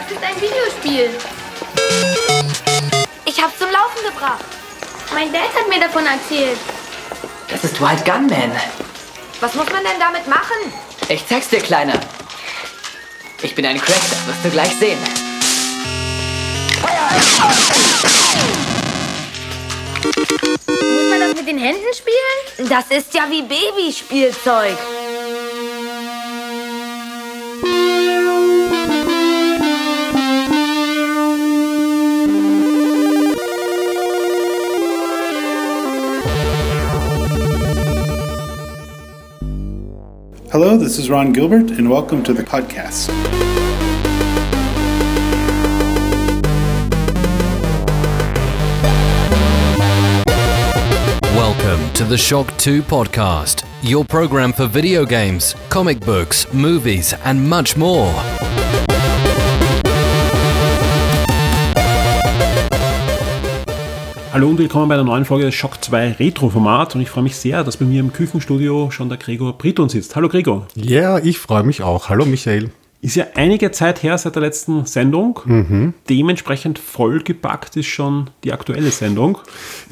Das ist ein Videospiel. Ich hab's zum Laufen gebracht. Mein Dad hat mir davon erzählt. Das ist Wild Gunman. Was muss man denn damit machen? Ich zeig's dir, Kleiner. Ich bin ein Crack, das wirst du gleich sehen. Muss man das mit den Händen spielen? Das ist ja wie Babyspielzeug. Hello, this is Ron Gilbert, and welcome to the podcast. Welcome to the Shock 2 podcast, your program for video games, comic books, movies, and much more. Hallo und willkommen bei einer neuen Folge des Shock 2 Retro-Format und ich freue mich sehr, dass bei mir im Küchenstudio schon der Gregor Briton sitzt. Hallo Gregor. Ja, ich freue mich auch. Hallo Michael. Ist ja einige Zeit her seit der letzten Sendung. Dementsprechend vollgepackt ist schon die aktuelle Sendung.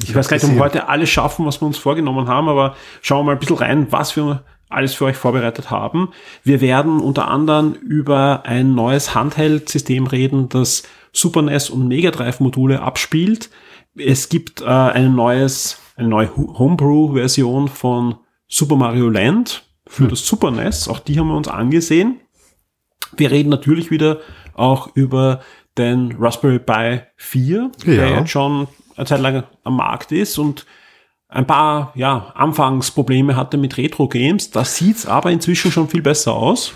Ich, weiß gar nicht, ob wir heute alles schaffen, was wir uns vorgenommen haben, aber schauen wir mal ein bisschen rein, was wir alles für euch vorbereitet haben. Wir werden unter anderem über ein neues Handheld-System reden, das Super NES und Mega Drive Module abspielt. Es gibt äh, ein neues, eine neue Homebrew-Version von Super Mario Land für das Super NES. Auch die haben wir uns angesehen. Wir reden natürlich wieder auch über den Raspberry Pi 4, der Ja. jetzt schon eine Zeit lang am Markt ist und ein paar ja, Anfangsprobleme hatte mit Retro-Games. Da sieht's aber inzwischen schon viel besser aus.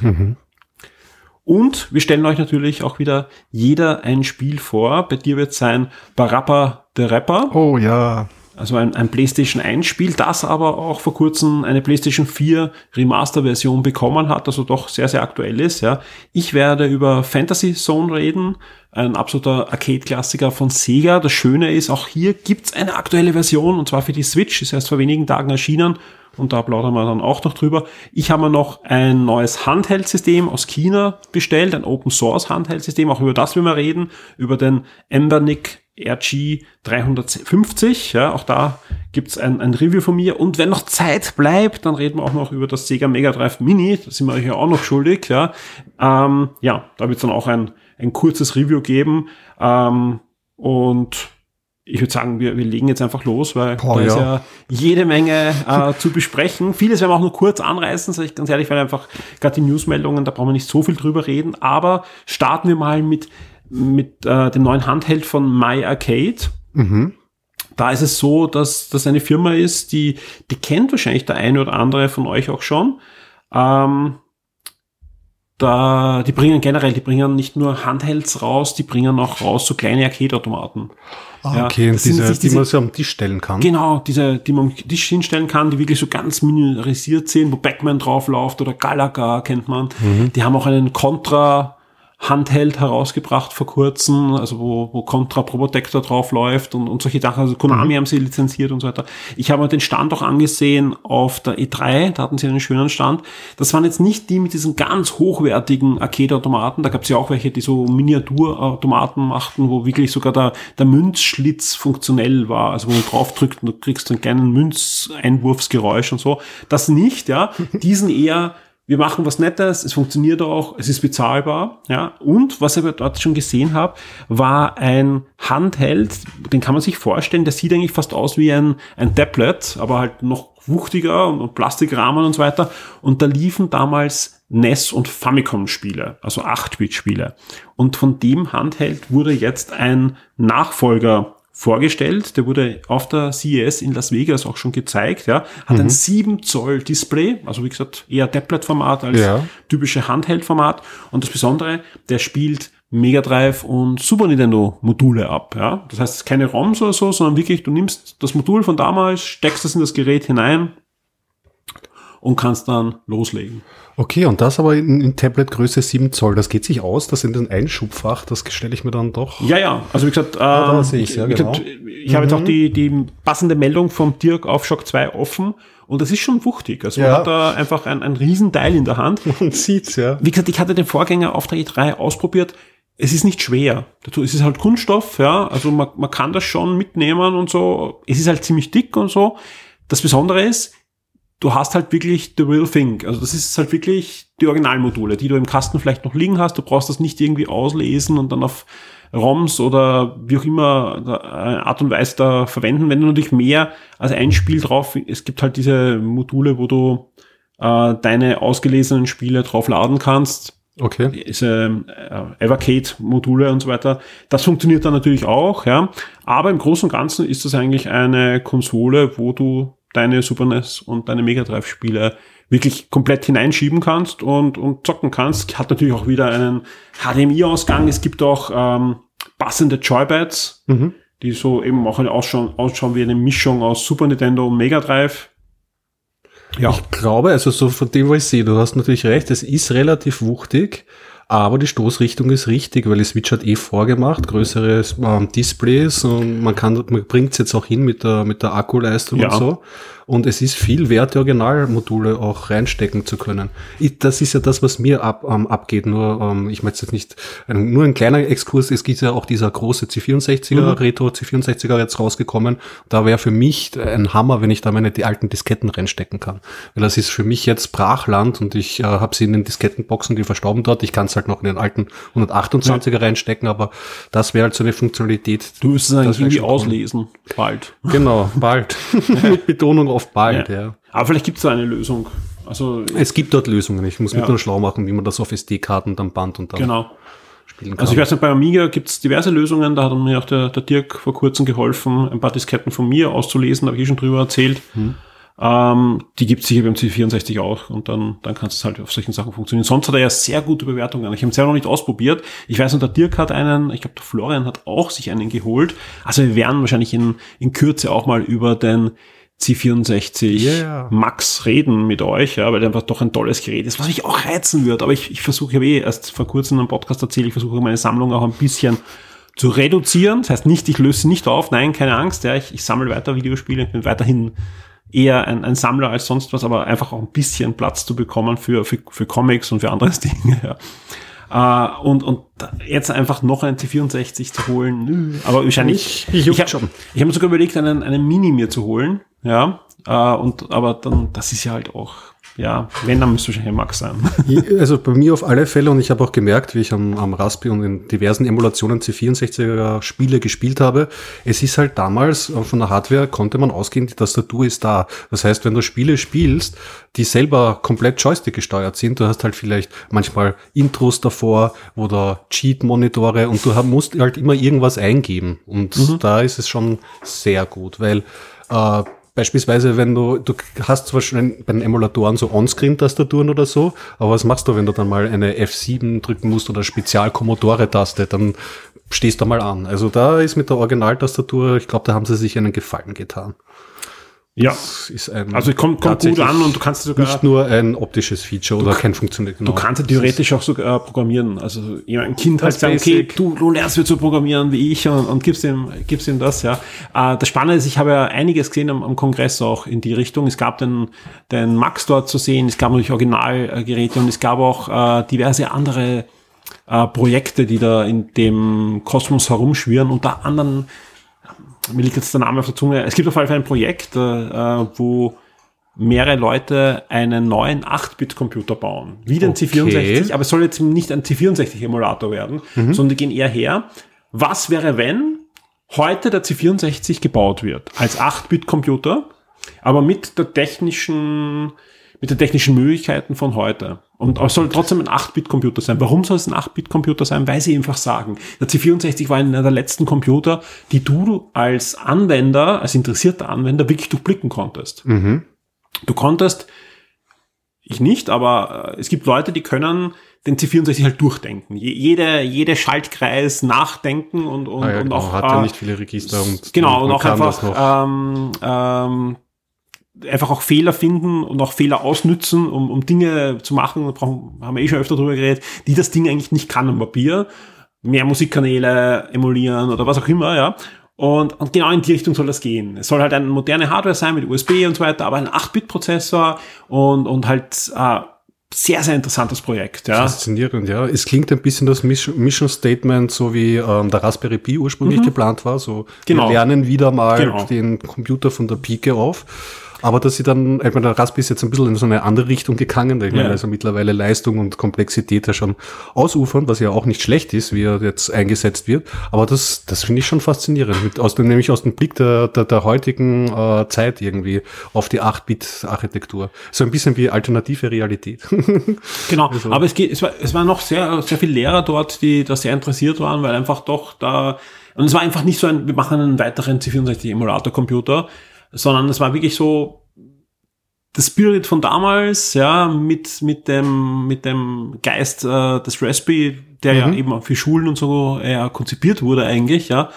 Und wir stellen euch natürlich auch wieder jeder ein Spiel vor. Bei dir wird sein Barappa the Rapper. Oh ja. Also ein, ein PlayStation 1 Spiel, das aber auch vor kurzem eine PlayStation 4 Remaster-Version bekommen hat, also doch sehr, sehr aktuell ist. Ja. Ich werde über Fantasy Zone reden, ein absoluter Arcade-Klassiker von Sega. Das Schöne ist, auch hier gibt's eine aktuelle Version, und zwar für die Switch, ist erst vor wenigen Tagen erschienen. Und da plaudern wir dann auch noch drüber. Ich habe mir noch ein neues Handheld-System aus China bestellt, ein Open-Source-Handheld-System. Auch über das will wir reden, über den Embernic RG 350. Ja, auch da gibt's ein, ein Review von mir. Und wenn noch Zeit bleibt, dann reden wir auch noch über das Sega Mega Drive Mini. Das sind wir euch ja auch noch schuldig. Ja, ähm, ja da wird's dann auch ein, ein kurzes Review geben. Ähm, und ich würde sagen, wir, wir legen jetzt einfach los, weil Boah, da ist ja. ja jede Menge äh, zu besprechen. Vieles werden wir auch nur kurz anreißen, sage ich ganz ehrlich, weil einfach gerade die Newsmeldungen, da brauchen wir nicht so viel drüber reden. Aber starten wir mal mit, mit äh, dem neuen Handheld von My Arcade. Da ist es so, dass das eine Firma ist, die, die kennt wahrscheinlich der eine oder andere von euch auch schon. Ähm, da, die bringen generell, die bringen nicht nur Handhelds raus, die bringen auch raus so kleine Arcade-Automaten. Ah, Ja, okay, sind diese, sich die diese- man so am Tisch stellen kann. Genau, diese, die man am Tisch hinstellen kann, die wirklich so ganz miniaturisiert sind, wo Backman drauf läuft oder Galaga kennt man. Die haben auch einen Contra Handheld herausgebracht vor kurzem, also wo, wo Contra Probotector drauf läuft und, und solche Sachen. Also Konami haben sie lizenziert und so weiter. Ich habe mir den Stand auch angesehen auf der E3, da hatten sie einen schönen Stand. Das waren jetzt nicht die mit diesen ganz hochwertigen Arcade-Automaten, da gab es ja auch welche, die so Miniaturautomaten machten, wo wirklich sogar der, der Münzschlitz funktionell war, also wo man draufdrückt und du kriegst einen kleinen Münzeinwurfsgeräusch und so. Das nicht, ja. Diesen eher wir machen was Nettes, es funktioniert auch, es ist bezahlbar, ja. Und was ich dort schon gesehen habe, war ein Handheld, den kann man sich vorstellen, der sieht eigentlich fast aus wie ein, ein Tablet, aber halt noch wuchtiger und, und Plastikrahmen und so weiter. Und da liefen damals NES und Famicom-Spiele, also 8-Bit-Spiele. Und von dem Handheld wurde jetzt ein Nachfolger vorgestellt. Der wurde auf der CES in Las Vegas auch schon gezeigt. Ja, hat ein 7 Zoll Display, also wie gesagt eher Tablet-Format als Ja. typische Handheld-Format. Und das Besondere, der spielt Mega Drive und Super Nintendo Module ab. Ja, das heißt keine ROMs oder so, sondern wirklich du nimmst das Modul von damals, steckst es in das Gerät hinein und kannst dann loslegen. Okay, und das aber in, in Tablet-Größe 7 Zoll. Das geht sich aus, das in den Einschubfach, das stelle ich mir dann doch. Ja, ja. Also wie gesagt, Ah, da ähm, sehe ich's, ja, wie gesagt, genau. ich habe jetzt auch die, die passende Meldung vom Dirk auf Shock 2 offen und das ist schon wuchtig. Also man Ja. hat da einfach ein, ein Riesenteil in der Hand. Man sieht's, ja. Wie gesagt, ich hatte den Vorgänger auf der E3 ausprobiert. es ist nicht schwer. Dazu es ist halt Kunststoff, ja, also man, man kann das schon mitnehmen und so. Es ist halt ziemlich dick und so. Das Besondere ist, du hast halt wirklich the real thing. Also das ist halt wirklich die Originalmodule, die du im Kasten vielleicht noch liegen hast. Du brauchst das nicht irgendwie auslesen und dann auf ROMs oder wie auch immer äh, Art und Weise da verwenden. Wenn du natürlich mehr als ein Spiel drauf, es gibt halt diese Module, wo du äh, deine ausgelesenen Spiele drauf laden kannst. Okay. Diese äh, Evercade-Module und so weiter. Das funktioniert dann natürlich auch, ja. Aber im Großen und Ganzen ist das eigentlich eine Konsole, wo du deine Super NES und deine Mega Drive Spiele wirklich komplett hineinschieben kannst und, und zocken kannst. Hat natürlich auch wieder einen HDMI-Ausgang. Es gibt auch ähm, passende Joypads, Mhm. die so eben auch ausschauen, ausschauen wie eine Mischung aus Super Nintendo und Mega Drive. Ja, Ich glaube, also so von dem, was ich sehe, du hast natürlich recht, es ist relativ wuchtig, aber die Stoßrichtung ist richtig, weil die Switch hat eh vorgemacht, größere ähm, Displays und man kann, man bringt es jetzt auch hin mit der, mit der Akkuleistung Ja. und so. Und es ist viel wert, die Originalmodule auch reinstecken zu können. Ich, das ist ja das, was mir ab, ähm, abgeht. Nur, ähm, ich möchte jetzt nicht, ein, nur ein kleiner Exkurs. Es gibt ja auch dieser große C64er, Retro C64er jetzt rausgekommen. Da wäre für mich ein Hammer, wenn ich da meine die alten Disketten reinstecken kann. Weil das ist für mich jetzt Brachland und ich äh, habe sie in den Diskettenboxen, die verstauben dort. Ich kann es halt noch in den alten 128er reinstecken, aber das wäre halt so eine Funktionalität. du müsstest es eigentlich irgendwie auslesen. Bald. Genau, bald. Mit Betonung auf bald, ja. Aber vielleicht gibt es da eine Lösung. Also, Es gibt dort Lösungen. Ich muss Ja. mich nur schlau machen, wie man das auf SD-Karten dann band und dann genau. spielen kann. Also ich weiß nicht, bei Amiga gibt es diverse Lösungen, da hat mir auch der, der Dirk vor kurzem geholfen, ein paar Disketten von mir auszulesen, da habe ich eh schon drüber erzählt. Ähm, die gibt es sicher beim C64 auch und dann, dann kann es halt auf solchen Sachen funktionieren. Sonst hat er ja sehr gute Bewertungen. Ich habe ihn selber noch nicht ausprobiert. Ich weiß, und der Dirk hat einen, ich glaube, der Florian hat auch sich einen geholt. Also wir werden wahrscheinlich in, in Kürze auch mal über den C64 Yeah. Max reden mit euch, ja, weil der einfach doch ein tolles Gerät ist, was mich auch reizen wird. Aber ich, ich versuche, ich habe eh erst vor kurzem einen Podcast erzählt, ich versuche meine Sammlung auch ein bisschen zu reduzieren. Das heißt nicht, ich löse sie nicht auf, nein, keine Angst, ja, ich, ich sammle weiter Videospiele, ich bin weiterhin eher ein, ein Sammler als sonst was, aber einfach auch ein bisschen Platz zu bekommen für, für, für Comics und für anderes Dinge. Ja. Äh, und, und jetzt einfach noch einen C64 zu holen, nö. aber wahrscheinlich. Ich- ich juckt habe ich hab mir sogar überlegt, einen, einen Mini mir zu holen, ja. Äh, und aber dann, das ist ja halt auch, ja, wenn, dann müsste wahrscheinlich ein Max sein. Also bei mir auf alle Fälle und ich habe auch gemerkt, wie ich am, am Raspi und in diversen Emulationen C64er Spiele gespielt habe, es ist halt damals äh, von der Hardware konnte man ausgehen, die Tastatur ist da. Das heißt, wenn du Spiele spielst, die selber komplett Joystick gesteuert sind, du hast halt vielleicht manchmal Intros davor oder Cheat-Monitore und du musst halt immer irgendwas eingeben und da ist es schon sehr gut, weil äh, Beispielsweise, wenn du, du hast zwar schon bei den Emulatoren so On-Screen-Tastaturen oder so, aber was machst du, wenn du dann mal eine F7 drücken musst oder Spezial-Commodore-Taste, dann stehst du mal an. Also da ist mit der Originaltastatur, ich glaube, da haben sie sich einen Gefallen getan. Ja. Ist ein Also kommt, kommt gut an und du kannst sogar. nicht nur ein optisches Feature oder kein funktioniert. Du kannst ja theoretisch auch sogar programmieren. Also ein Kind halt Das sagen, okay, du, du lernst wieder zu programmieren wie ich und, und gibst ihm, gibst ihm das, ja. Äh, das Spannende ist, ich habe ja einiges gesehen am, am Kongress auch in die Richtung. Es gab den, den Max dort zu sehen, es gab natürlich Originalgeräte und es gab auch äh, diverse andere äh, Projekte, die da in dem Kosmos herumschwirren, unter anderem mir liegt jetzt der Name auf der Zunge. Es gibt auf jeden Fall ein Projekt, äh, wo mehrere Leute einen neuen 8-Bit-Computer bauen. Wie den Okay. C64, aber es soll jetzt nicht ein C64-Emulator werden, sondern die gehen eher her. Was wäre, wenn heute der C64 gebaut wird als 8-Bit-Computer, aber mit der technischen, mit den technischen Möglichkeiten von heute. Und es soll trotzdem ein 8-Bit-Computer sein. Warum soll es ein 8-Bit-Computer sein? Weil sie einfach sagen, der C64 war einer der letzten Computer, die du als Anwender, als interessierter Anwender wirklich durchblicken konntest. Du konntest, ich nicht, aber äh, es gibt Leute, die können den C64 halt durchdenken. Je, jede, jede Schaltkreis nachdenken und, und, Ah ja, und genau, auch hat ja äh, nicht viele Register und genau man und auch einfach ähm, ähm, einfach auch Fehler finden und auch Fehler ausnützen, um, um Dinge zu machen, da brauchen, haben wir eh schon öfter drüber geredet, die das Ding eigentlich nicht kann am Papier. Mehr Musikkanäle emulieren oder was auch immer, ja. Und, und genau in die Richtung soll das gehen. Es soll halt eine moderne Hardware sein mit USB und so weiter, aber ein 8-Bit-Prozessor und, und halt äh, sehr, sehr interessantes Projekt. Ja. Faszinierend, ja. Es klingt ein bisschen das Mission Statement, so wie ähm, der Raspberry Pi ursprünglich geplant war. So, Genau. wir lernen wieder mal Genau. den Computer von der Pike auf. Aber dass sie dann, ich meine, der Raspberry ist jetzt ein bisschen in so eine andere Richtung gegangen. Ich meine, Ja. also mittlerweile Leistung und Komplexität ja schon ausufern, was ja auch nicht schlecht ist, wie er jetzt eingesetzt wird. Aber das, das finde ich schon faszinierend. Mit, aus dem, nämlich aus dem Blick der, der, der heutigen äh, Zeit irgendwie auf die 8-Bit-Architektur. So ein bisschen wie alternative Realität. Genau, aber es, geht, es, war, es waren noch sehr, sehr viele Lehrer dort, die da sehr interessiert waren, weil einfach doch da, und es war einfach nicht so ein, wir machen einen weiteren C64-Emulator-Computer, sondern es war wirklich so das Spirit von damals, ja, mit, mit dem, mit dem Geist äh, des Raspberry, der ja eben für Schulen und so eher konzipiert wurde eigentlich, ja.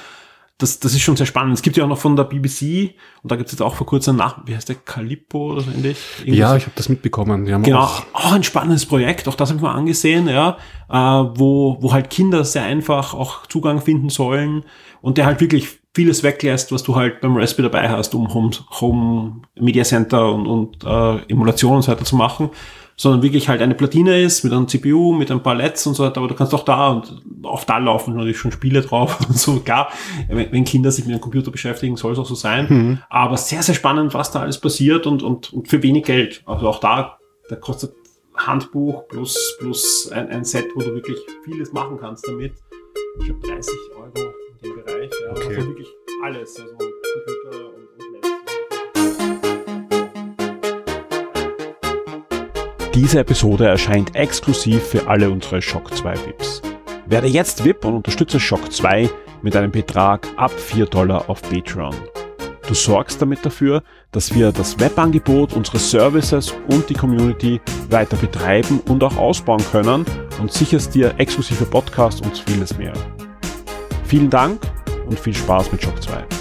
Das, das ist schon sehr spannend. Es gibt ja auch noch von der BBC, und da gibt es jetzt auch vor kurzem nach, wie heißt der, Calippo oder so ähnlich? Irgendwas ja, ich habe das mitbekommen. Genau, auch auch ein spannendes Projekt, auch das habe ich mal angesehen, ja, äh, wo, wo halt Kinder sehr einfach auch Zugang finden sollen und der halt wirklich vieles weglässt, was du halt beim Raspberry dabei hast, um Home, Home Media Center und, und äh, Emulation und so weiter zu machen, sondern wirklich halt eine Platine ist mit einem CPU, mit ein paar LEDs und so weiter, aber du kannst auch da und auf da laufen natürlich schon Spiele drauf und so, klar, wenn, wenn Kinder sich mit einem Computer beschäftigen, soll es auch so sein, aber sehr, sehr spannend, was da alles passiert und, und, und für wenig Geld, also auch da, da kostet Handbuch plus, plus ein, ein Set, wo du wirklich vieles machen kannst damit. Ich glaube 30 Euro in dem Bereich. Ja. Okay. Also wirklich alles. Also Computer und, und Netz. Diese Episode erscheint exklusiv für alle unsere Shock 2 VIPs. Werde jetzt VIP und unterstütze Shock 2 mit einem Betrag ab 4 Dollar auf Patreon. Du sorgst damit dafür, dass wir das Webangebot, unsere Services und die Community weiter betreiben und auch ausbauen können und sicherst dir exklusive Podcasts und vieles mehr. Vielen Dank und viel Spaß mit Shock 2.